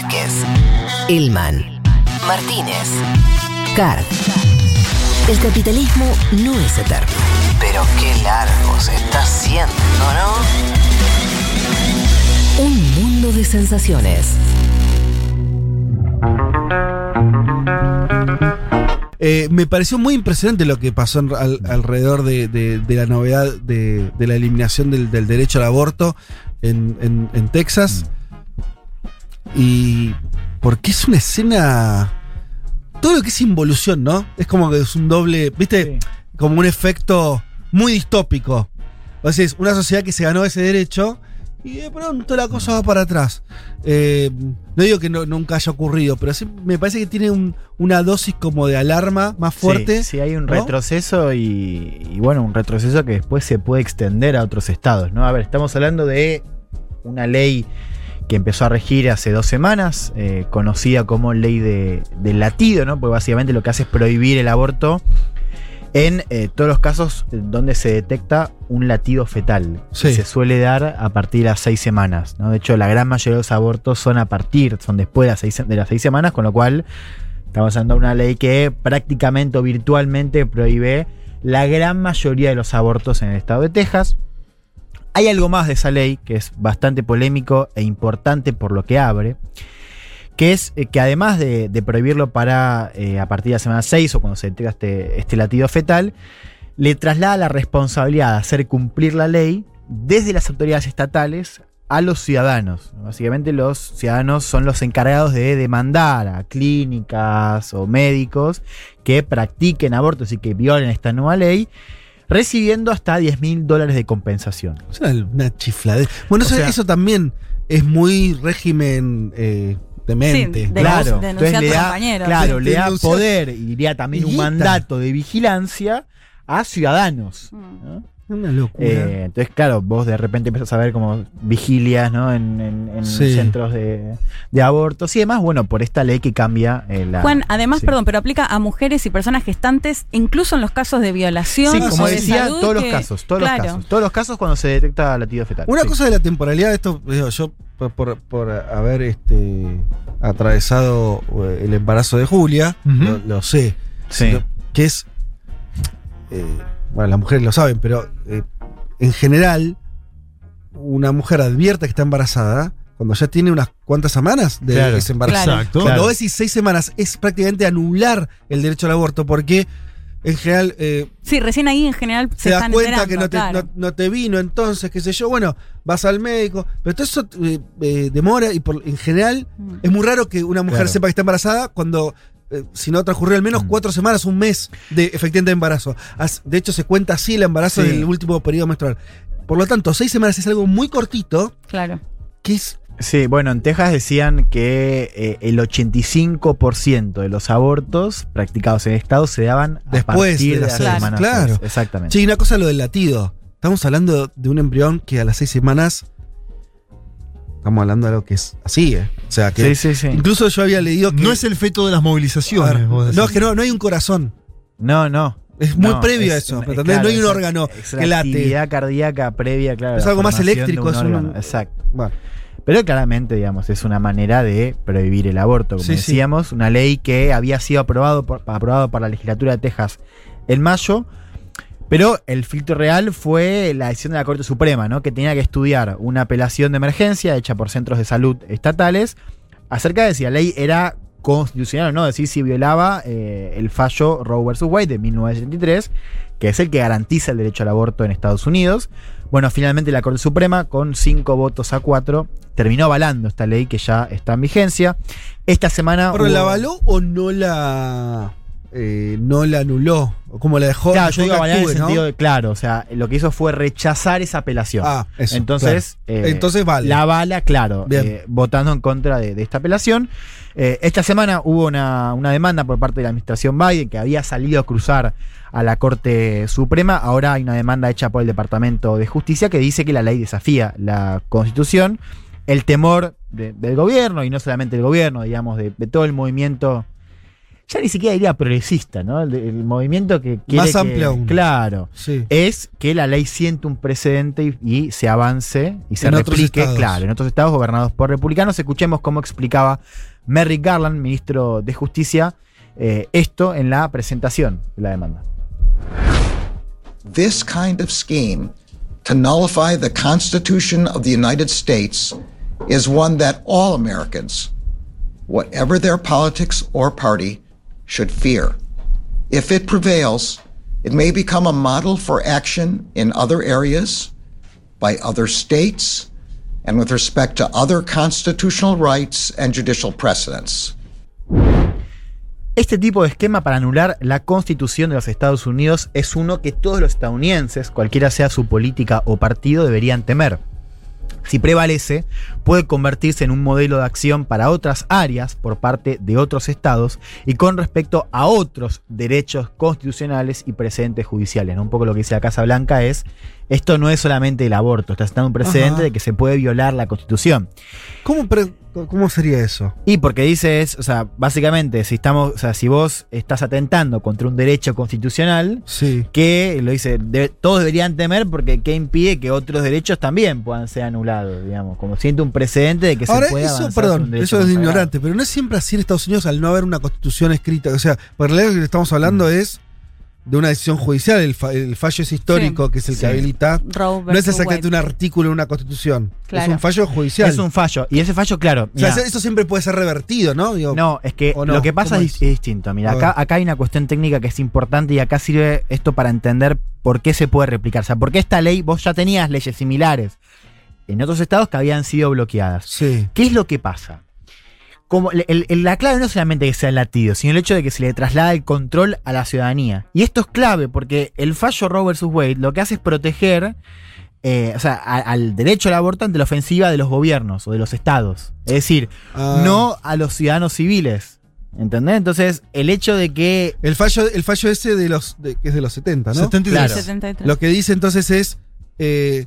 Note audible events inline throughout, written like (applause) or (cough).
Vázquez, Elman, Martínez, Card. El capitalismo no es eterno. Pero qué largo se está haciendo, ¿no? Un mundo de sensaciones. Eh, me pareció muy impresionante lo que pasó en- al- alrededor de, de- de la novedad de, de la eliminación del, del derecho al aborto en, en- en Texas. Y porque es una escena... Todo lo que es involución, ¿no? Es como que es un doble, ¿viste? Como un efecto muy distópico. O sea, es una sociedad que se ganó ese derecho y de pronto la cosa va para atrás. Eh, no digo que no- nunca haya ocurrido, pero sí me parece que tiene un- una dosis como de alarma más fuerte. Sí, sí, hay un ¿no? retroceso y, y bueno, un retroceso que después se puede extender a otros estados, ¿no? A ver, estamos hablando de una ley que empezó a regir hace dos semanas, eh, conocida como ley de, del latido, ¿no? Porque básicamente lo que hace es prohibir el aborto en eh, todos los casos donde se detecta un latido fetal. Sí. que Se suele dar a partir de las seis semanas, ¿no? De hecho, la gran mayoría de los abortos son a partir, son después de las seis, de las seis semanas, con lo cual Estamos hablando de una ley que prácticamente o virtualmente prohíbe la gran mayoría de los abortos en el estado de Texas. Hay algo más de esa ley que es bastante polémico e importante por lo que abre, que es eh, que además de, prohibirlo para eh, a partir de la semana 6 o cuando se entrega este, este latido fetal, le traslada la responsabilidad de hacer cumplir la ley desde las autoridades estatales a los ciudadanos. Básicamente los ciudadanos son los encargados de demandar a clínicas o médicos que practiquen abortos y que violen esta nueva ley, recibiendo hasta 10 mil dólares de compensación. Es una, una chifladez. Bueno, O eso, sea- eso también es muy régimen eh, demente. Sí, de- Claro, denunciar entonces a le da, claro, Sí, le da poder y diría también un mandato de vigilancia a ciudadanos. Mm. ¿no? Una locura. Eh, entonces, claro, vos de repente empezás a ver como vigilias ¿no? en, en- en Sí. centros de, de abortos y demás, bueno, por esta ley que cambia eh, la... Juan, además, sí. perdón, pero aplica a mujeres y personas gestantes, incluso en los casos de violación. Sí, o como de decía, salud todos los que- casos, todos claro. los casos. Todos los casos cuando se detecta latido fetal. Una sí. cosa de la temporalidad, esto digo, yo por, por- por haber este, atravesado eh, el embarazo de Julia, Ujú. lo, lo sé, Sí. Lo- que es, eh, bueno, las mujeres lo saben, pero eh, en general, una mujer advierte que está embarazada cuando ya tiene unas cuantas semanas de Claro. ese embarazo. Claro. Exacto. Cuando Claro. decís seis semanas, es prácticamente anular el derecho al aborto, porque en general eh, Sí, recién ahí en general se te das están cuenta que no te, claro. no- no te vino, entonces, qué sé yo, bueno, vas al médico, pero todo eso eh, eh, demora y por, en general Mm. es muy raro que una mujer Claro. sepa que está embarazada cuando, eh, si no transcurrió al menos Mm. cuatro semanas, un mes de efectivamente embarazo. As- De hecho, se cuenta así el embarazo Sí. del último periodo menstrual. Por lo tanto, seis semanas es algo muy cortito, Claro. que es Sí, bueno, en Texas decían que eh, el 85% de los abortos practicados en el estado se daban a Después partir de de, las la seis, semana claro. Exactamente. Sí, una cosa lo del latido. Estamos hablando de un embrión que a las seis semanas. Estamos hablando de algo que es así, ¿eh? O sea, que. sí, sí, sí. Incluso yo había leído que. No es el feto de las A movilizaciones. ver, vos decís. no, es que no, no hay un corazón. No, no. Es muy No, previo a es eso. no hay un órgano es que la late. actividad cardíaca previa, claro. Es algo más eléctrico, un es un-. Exacto. Bueno, Pero claramente, digamos, es una manera de prohibir el aborto. Como Sí, sí. decíamos, una ley que había sido aprobado por, aprobado por la legislatura de Texas en mayo. Pero el filtro real fue la decisión de la Corte Suprema, ¿no? Que tenía que estudiar una apelación de emergencia hecha por centros de salud estatales acerca de si la ley era constitucional o no, decir, si violaba eh, el fallo Roe vs. Wade de 1973, que es el que garantiza el derecho al aborto en Estados Unidos. Bueno, finalmente la Corte Suprema, con cinco votos a cuatro, terminó avalando esta ley que ya está en vigencia. Esta semana. ¿Pero hubo- la avaló o no la. Eh, no la anuló? ¿O como la dejó? Claro, yo digo que avalar en el actúe, ¿no? sentido de, claro, o sea, lo que hizo fue rechazar esa apelación. Ah, eso. Entonces, claro. eh, Entonces vale. La bala, claro, eh, votando en contra de, de esta apelación. Eh, esta semana hubo una, una demanda por parte de la administración Biden que había salido a cruzar a la Corte Suprema. Ahora hay una demanda hecha por el Departamento de Justicia que dice que la ley desafía la Constitución. El temor de- del gobierno, y no solamente del gobierno, digamos, de, de todo el movimiento ya ni siquiera diría progresista, ¿no? El, el movimiento que quiere Más que- amplio aún. Claro. Sí. Es que la ley siente un precedente y, y se avance y se En replique, claro, en otros estados gobernados por republicanos. Escuchemos cómo explicaba Merrick Garland, ministro de Justicia, eh, esto en la presentación de la demanda. this kind of scheme to nullify the Constitution of the United States is one that all Americans, whatever their politics or party, should fear. If it prevails, it may become a model for action in other areas by other states and with respect to other constitutional rights and judicial precedents. Este tipo de esquema para anular la constitución de los Estados Unidos es uno que todos los estadounidenses, cualquiera sea su política o partido, deberían temer. Si prevalece, puede convertirse en un modelo de acción para otras áreas por parte de otros estados y con respecto a otros derechos constitucionales y precedentes judiciales. ¿no? Un poco lo que dice la Casa Blanca es, esto no es solamente el aborto, está sentando un precedente Ajá. de que se puede violar la constitución. ¿Cómo, ¿Cómo sería eso? Y porque dice es, o sea, básicamente, si estamos, o sea, si vos estás atentando contra un derecho constitucional, Sí. que lo dice, de- todos deberían temer porque qué impide que otros derechos también puedan ser anulados, digamos, como siente un precedente de que Ahora, se puede eso, avanzar sobre un perdón, eso es ignorante, pero no es siempre así en Estados Unidos al no haber una constitución escrita. O sea, por lo que estamos hablando Mm. es de una decisión judicial. El, fa- el fallo es histórico, Sí. que es el Sí. que habilita. No es exactamente un artículo en una constitución. Claro. Es un fallo judicial. Es un fallo, y ese fallo, claro, o sea, eso siempre puede ser revertido, ¿no? Digo, No, es que lo que pasa ¿Cómo es, es? distinto. Mira, acá, acá hay una cuestión técnica que es importante y acá sirve esto para entender por qué se puede replicar. O sea, porque esta ley, vos ya tenías leyes similares en otros estados que habían sido bloqueadas. Sí. ¿Qué es lo que pasa? Como el- el- el- la clave no es solamente que sea el latido, sino el hecho de que se le traslada el control a la ciudadanía. Y esto es clave porque el fallo Roe vs. Wade lo que hace es proteger eh, o sea, a- al derecho al aborto ante la ofensiva de los gobiernos o de los estados. Es decir, Ah. no a los ciudadanos civiles. ¿Entendés? Entonces, el hecho de que. El fallo, el fallo ese de los, de- que es de los 70, ¿no? 73. Claro. 73. Lo que dice entonces es, eh,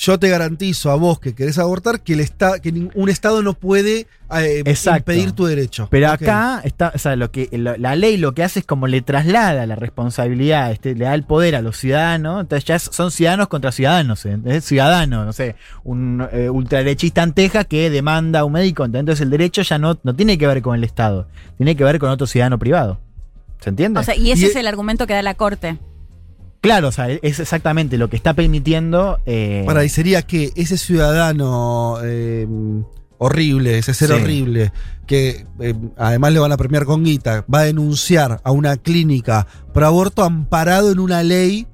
yo te garantizo a vos que querés abortar que, el esta- que ningún Estado no puede eh, impedir tu derecho. Pero acá está, o sea, lo que lo- la ley lo que hace es como le traslada la responsabilidad, este, le da el poder a los ciudadanos, entonces ya es- son ciudadanos contra ciudadanos, ¿eh? es ciudadano, no sé, un eh, ultraderechista en Texas que demanda a un médico, entonces el derecho ya no, no tiene que ver con el Estado, tiene que ver con otro ciudadano privado. ¿Se entiende? O sea, y ese Y- es el argumento que da la corte. Claro, o sea, es exactamente lo que está permitiendo. eh, Para ahí sería que ese ciudadano eh, horrible, ese ser Sí. horrible, que eh, además le van a premiar con guita, va a denunciar a una clínica por aborto amparado en una ley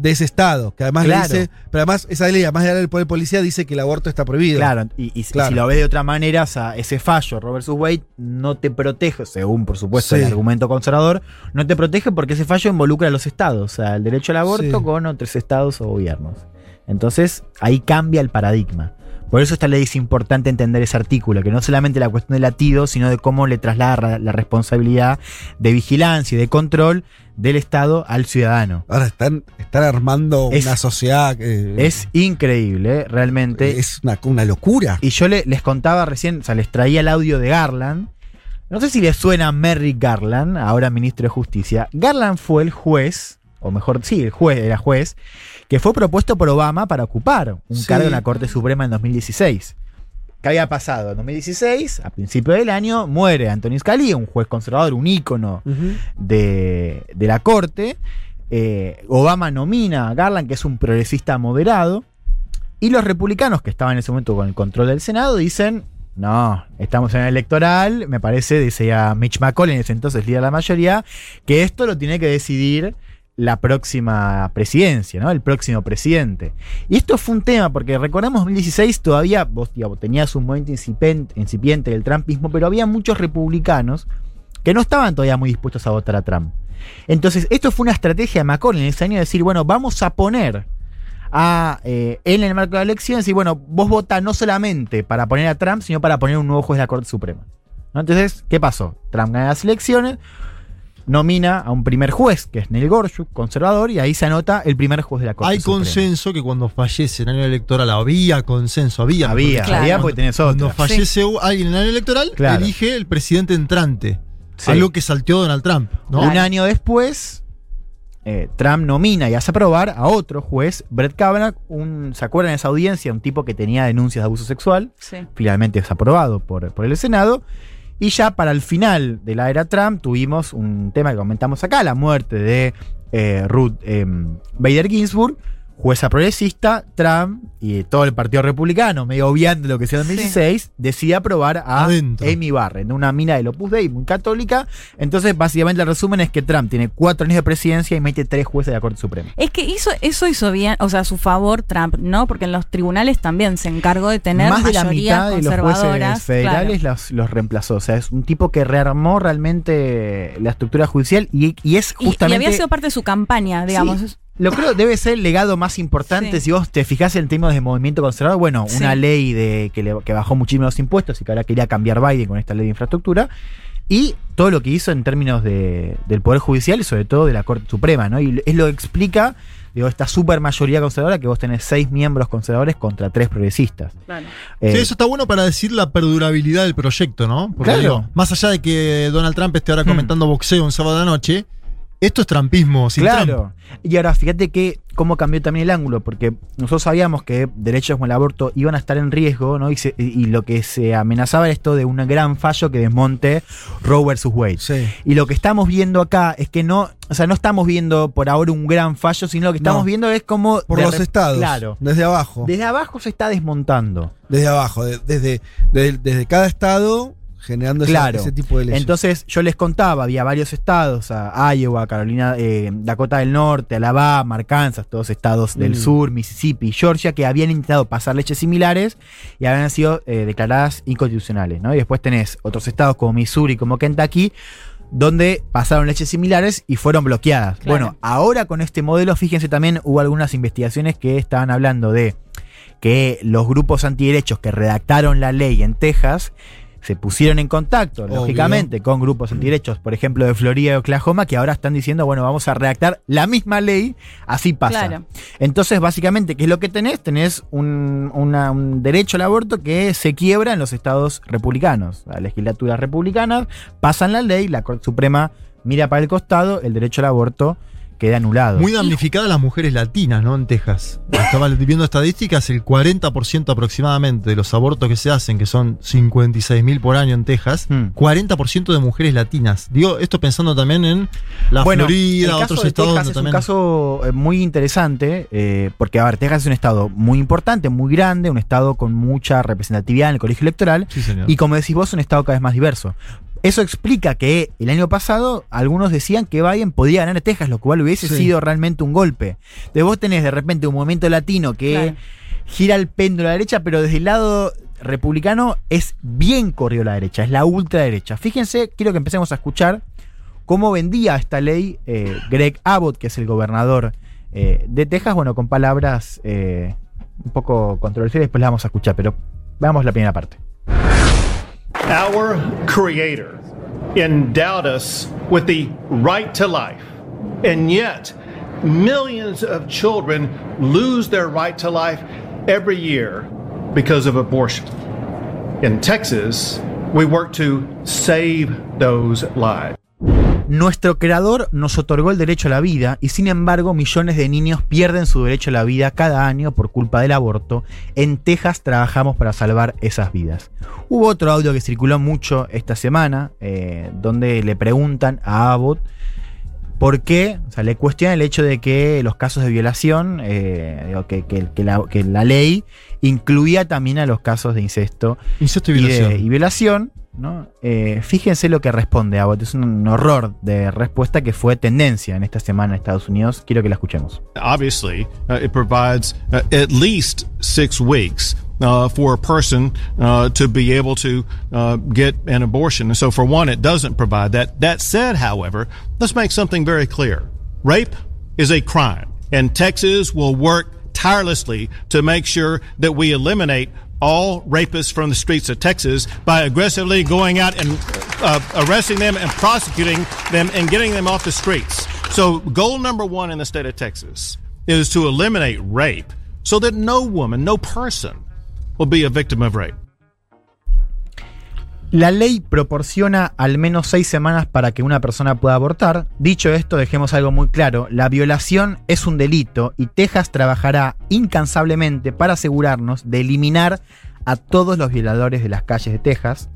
de ese estado, que además Claro. le dice, pero además esa ley, además de darle el poder policía, dice que el aborto está prohibido. Claro, y, y si- Claro. si lo ves de otra manera, o sea, ese fallo, Roe vs. Wade, no te protege, según por supuesto Sí. el argumento conservador, no te protege porque ese fallo involucra a los estados, o sea, el derecho al aborto Sí. con otros estados o gobiernos. Entonces, ahí cambia el paradigma. Por eso esta ley es importante entender ese artículo, que no solamente la cuestión del latido, sino de cómo le traslada ra- la responsabilidad de vigilancia y de control del Estado al ciudadano. Ahora están, están armando Es- una sociedad que Es increíble, ¿eh? realmente. es una, una locura. Y yo le- les contaba recién, o sea, les traía el audio de Garland. No sé si les suena Merrick Garland, ahora ministro de Justicia. Garland fue el juez, o mejor, sí, el juez, era juez, que fue propuesto por Obama para ocupar un Sí. cargo en la Corte Suprema en 2016. ¿Qué había pasado? En 2016, a principio del año, muere Antonio Scalia, un juez conservador, un ícono de, de la corte. Eh, Obama nomina a Garland, que es un progresista moderado. Y los republicanos, que estaban en ese momento con el control del Senado, dicen: No, estamos en el electoral. Me parece, decía Mitch McConnell, en ese entonces líder de la mayoría, que esto lo tiene que decidir la próxima presidencia, ¿no? El próximo presidente. Y esto fue un tema, porque recordemos 2016 todavía vos digamos, tenías un momento incipiente, del trumpismo, pero había muchos republicanos que no estaban todavía muy dispuestos a votar a Trump. Entonces, esto fue una estrategia de Macron en ese año de decir, bueno, vamos a poner a, eh, en el marco de la elección, decir, bueno, vos votás no solamente para poner a Trump, sino para poner un nuevo juez de la Corte Suprema. Entonces, ¿qué pasó? Trump gana las elecciones, nomina a un primer juez, que es Neil Gorsuch, conservador, y ahí se anota el primer juez de la Corte Hay Suprema. consenso que cuando fallece en año electoral había consenso, había. Había, Claro. había porque tenés Cuando otra. fallece alguien en el año electoral, Claro. elige el presidente entrante Sí. Algo que salteó Donald Trump, ¿no? Un año después, eh, Trump nomina y hace aprobar a otro juez, Brett Kavanaugh, un, ¿se acuerdan de esa audiencia? Un tipo que tenía denuncias de abuso sexual, Sí. finalmente es aprobado por, por el Senado. Y ya para el final de la era Trump tuvimos un tema que comentamos acá, la muerte de eh, Ruth eh, Bader Ginsburg, jueza progresista, Trump y todo el Partido Republicano, medio obviando lo que sea en Sí. 2016, decide aprobar a Adentro. Amy Barrett, una mina del Opus Dei muy católica. Entonces, básicamente el resumen es que Trump tiene cuatro años de presidencia y mete tres jueces de la Corte Suprema. Es que hizo, eso hizo bien, o sea, a su favor Trump, ¿no? Porque en los tribunales también se encargó de tener Más de la mitad de los jueces federales claro. los, los reemplazó. O sea, es un tipo que rearmó realmente la estructura judicial y, y es Y- justamente. Y, había sido parte de su campaña, digamos. Sí, lo creo debe ser el legado más importante. Sí. Si vos te fijás en términos de movimiento conservador, bueno, Sí. una ley de que, le- que bajó muchísimo los impuestos y que ahora quería cambiar Biden con esta ley de infraestructura. Y todo lo que hizo en términos de- del Poder Judicial y sobre todo de la Corte Suprema, ¿no? Y es lo que explica, digo, esta super mayoría conservadora que vos tenés seis miembros conservadores contra tres progresistas. Claro. Eh, Sí, eso está bueno para decir la perdurabilidad del proyecto, ¿no? Porque Claro. digo, más allá de que Donald Trump esté ahora Hmm. comentando boxeo un sábado de la noche, esto es trampismo sin Trump. claro. Y ahora fíjate que cómo cambió también el ángulo, porque nosotros sabíamos que derechos como el aborto iban a estar en riesgo, ¿no? Y, se- y lo que se amenazaba era esto de un gran fallo que desmonte Roe versus Wade. Sí. Y lo que estamos viendo acá es que no, o sea, no estamos viendo por ahora un gran fallo, sino lo que estamos No. viendo es como Por los estados. Claro. Desde abajo. Desde abajo se está desmontando. desde abajo. de- desde, desde, desde cada estado generando ese- tipo de leyes. Entonces yo les contaba, había varios estados, a Iowa, Carolina, eh, Dakota del Norte, Alabama, Arkansas, todos estados del Mm. sur, Mississippi, Georgia, que habían intentado pasar leyes similares y habían sido eh, declaradas inconstitucionales. ¿no? Y después tenés otros estados como Missouri, como Kentucky, donde pasaron leyes similares y fueron bloqueadas. Claro. Bueno, ahora con este modelo, fíjense también, hubo algunas investigaciones que estaban hablando de que los grupos antiderechos que redactaron la ley en Texas se pusieron en contacto, Obvio. lógicamente, con grupos antiderechos, por ejemplo, de Florida y Oklahoma, que ahora están diciendo, bueno, vamos a redactar la misma ley, así pasa. Claro. Entonces, básicamente, ¿qué es lo que tenés? Tenés un, una- un derecho al aborto que se quiebra en los estados republicanos. Las legislaturas republicanas pasan la ley, la Corte Suprema mira para el costado, el derecho al aborto queda anulado. Muy damnificadas las mujeres latinas, ¿no? En Texas. Estaba viendo estadísticas, el 40% aproximadamente de los abortos que se hacen, que son 56 mil por año en Texas, Hmm. 40% de mujeres latinas. Digo, esto pensando también en la Bueno, Florida, otros de estados Texas es también. un caso eh, muy interesante, eh, porque, a ver, Texas es un estado muy importante, muy grande, un estado con mucha representatividad en el colegio electoral, Sí, señor. y como decís vos, un estado cada vez más diverso. Eso explica que el año pasado algunos decían que Biden podía ganar Texas, lo cual hubiese Sí. sido realmente un golpe. Entonces vos tenés de repente un movimiento latino que Claro. gira el péndulo a la derecha, pero desde el lado republicano es bien corrido a la derecha, es la ultraderecha. Fíjense, quiero que empecemos a escuchar cómo vendía esta ley eh, Greg Abbott, que es el gobernador eh, de Texas, bueno, con palabras eh, un poco controversiales, después las vamos a escuchar, pero veamos la primera parte. Our Creator endowed us with the right to life, and yet millions of children lose their right to life every year because of abortion. In Texas, we work to save those lives. Nuestro creador nos otorgó el derecho a la vida y sin embargo millones de niños pierden su derecho a la vida cada año por culpa del aborto. En Texas trabajamos para salvar esas vidas. Hubo otro audio que circuló mucho esta semana eh, donde le preguntan a Abbott por qué, o sea, le cuestiona el hecho de que los casos de violación, eh, que, que- que la, que la ley incluía también a los casos de incesto Incesto y y, de- violación. y violación, ¿no? Eh, fíjense lo que responde Abbott. Es un horror de respuesta que fue tendencia en esta semana en Estados Unidos. Quiero que la escuchemos. Obviously, uh, it provides uh, at least six weeks uh, for a person uh, to be able to uh, get an abortion. And so, for one, it doesn't provide that. That said, however, let's make something very clear rape is a crime, and Texas will work tirelessly to make sure that we eliminate all rapists from the streets of Texas by aggressively going out and uh, arresting them and prosecuting them and getting them off the streets. So, goal number one in the state of Texas is to eliminate rape so that no woman, no person will be a victim of rape. La ley proporciona al menos seis semanas para que una persona pueda abortar. Dicho esto, dejemos algo muy claro. La violación es un delito y Texas trabajará incansablemente para asegurarnos de eliminar a todos los violadores de las calles de Texas,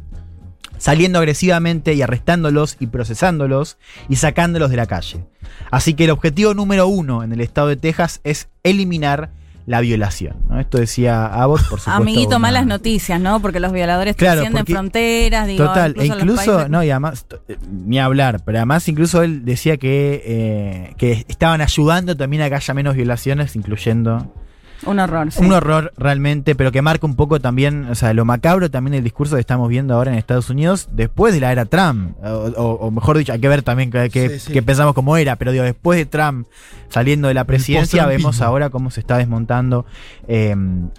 saliendo agresivamente y arrestándolos y procesándolos y sacándolos de la calle. Así que el objetivo número uno en el estado de Texas es eliminar la violación. ¿no? Esto decía Abbott, por (laughs) supuesto. Amiguito, una- malas noticias, ¿no? Porque los violadores Claro, trascienden fronteras, digo, Total, e los incluso, países- no, y además, eh, ni hablar, pero además incluso él decía que, eh, que estaban ayudando también a que haya menos violaciones, incluyendo Un horror, sí. un horror realmente, pero que marca un poco también, o sea, lo macabro también el discurso que estamos viendo ahora en Estados Unidos después de la era Trump, o, o- o mejor dicho, hay que ver también que, que- Sí, sí. que pensamos cómo era, pero digo, después de Trump saliendo de la presidencia, vemos ahora cómo se está desmontando eh,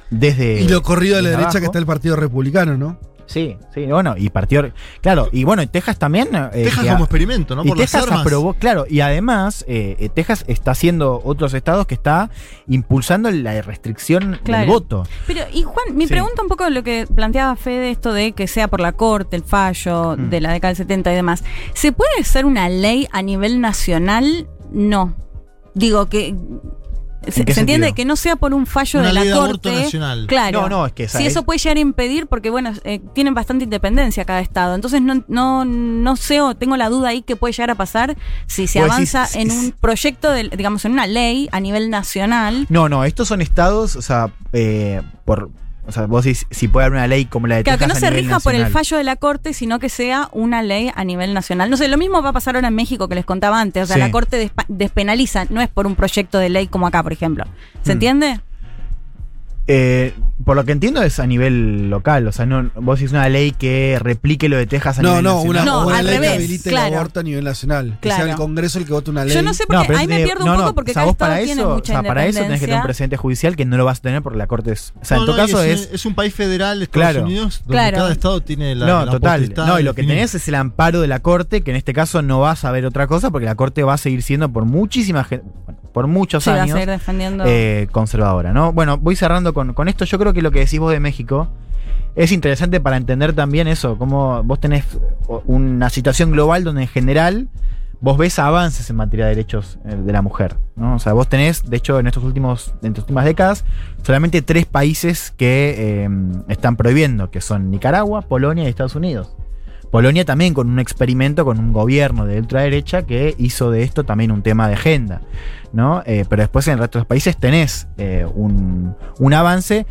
desde... Y lo corrido a la derecha que está el Partido Republicano, ¿no? Sí, sí, bueno, y partió. Claro, y bueno, en Texas también. eh, Texas como experimento, ¿no? y Por las Texas armas. aprobó, claro, y además eh, eh, Texas está haciendo otros estados que está impulsando la restricción Claro. del voto. Pero, y Juan, mi Sí. pregunta un poco lo que planteaba Fede, esto de que sea por la corte, el fallo Mm. de la década del 70 y demás. ¿Se puede hacer una ley a nivel nacional? No. Digo que. Se, qué se entiende que no sea por un fallo Una de la ley de aborto corte. nacional. Claro. No, no, es que esa si es- eso puede llegar a impedir, porque bueno, eh, tienen bastante independencia cada estado. Entonces no, no, no sé o tengo la duda ahí que puede llegar a pasar si se avanza decís, en es- un proyecto, de, digamos, en una ley a nivel nacional. No, no, estos son estados, o sea, eh, por. O sea, vos decís si puede haber una ley como la de Claro, que no a se rija por el fallo de la Corte, sino que sea una ley a nivel nacional. No sé, lo mismo va a pasar ahora en México que les contaba antes. O sea, Sí. la Corte despenaliza, no es por un proyecto de ley como acá, por ejemplo. ¿Se Mm. entiende? Eh, por lo que entiendo es a nivel local, o sea, no, vos decís una ley que replique lo de Texas a No, nivel no, nacional. una, No, una al ley revés, que habilite claro. el aborto a nivel nacional. Que Claro. sea el Congreso el que vote una ley. Yo no sé No, porque pero ahí me tiene- pierdo no, un no, poco porque o sea, cada vos estado para tiene eso, mucha o sea, para eso tenés que tener un presidente judicial que no lo vas a tener porque la corte es. O sea, en No, no, y caso es, es. es un país federal, Estados Claro. Unidos, donde Claro. cada estado tiene la. no, la total. No, y de lo que tenés es el amparo de la corte, que en este caso no vas a ver otra cosa, porque la corte va a seguir siendo por muchísimas gen- bueno, por muchos Sí, va a años seguir defendiendo. eh, conservadora, ¿no? Bueno, voy cerrando con, esto. Yo creo que lo que decís vos de México es interesante para entender también eso, cómo vos tenés una situación global donde en general vos ves avances en materia de derechos eh, de la mujer, ¿no? O sea, vos tenés, de hecho, en estos últimos, en estas últimas décadas, solamente tres países que eh, están prohibiendo, que son Nicaragua, Polonia y Estados Unidos. Polonia también con un experimento con un gobierno de ultraderecha que hizo de esto también un tema de agenda, ¿no? Eh, pero después en el resto de los países tenés eh, un, un avance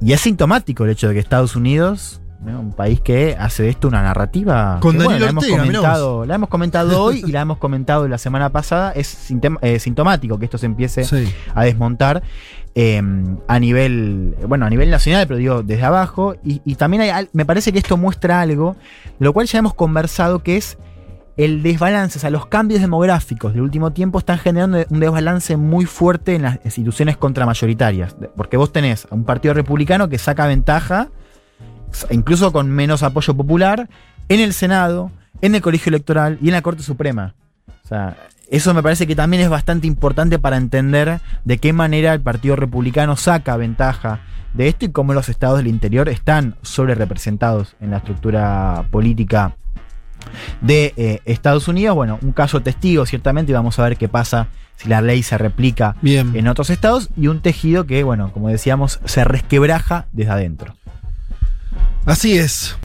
y es sintomático el hecho de que Estados Unidos, ¿no? un país que hace de esto una narrativa Con que, la, hemos Ortega, comentado, la hemos comentado hoy (laughs) y la hemos comentado la semana pasada, es eh, sintomático que esto se empiece Sí. a desmontar eh, a nivel, bueno, a nivel nacional, pero digo, desde abajo. Y, también hay me parece que esto muestra algo, lo cual ya hemos conversado, que es el desbalance, o sea, los cambios demográficos del último tiempo están generando un desbalance muy fuerte en las instituciones contramayoritarias. Porque vos tenés a un partido republicano que saca ventaja, incluso con menos apoyo popular, en el Senado, en el Colegio Electoral y en la Corte Suprema. O sea, eso me parece que también es bastante importante para entender de qué manera el Partido Republicano saca ventaja de esto y cómo los estados del interior están sobre representados en la estructura política de eh, Estados Unidos. Bueno, un caso testigo, ciertamente, y vamos a ver qué pasa si la ley se replica Bien. en otros estados, y un tejido que, bueno, como decíamos, se resquebraja desde adentro. Así es.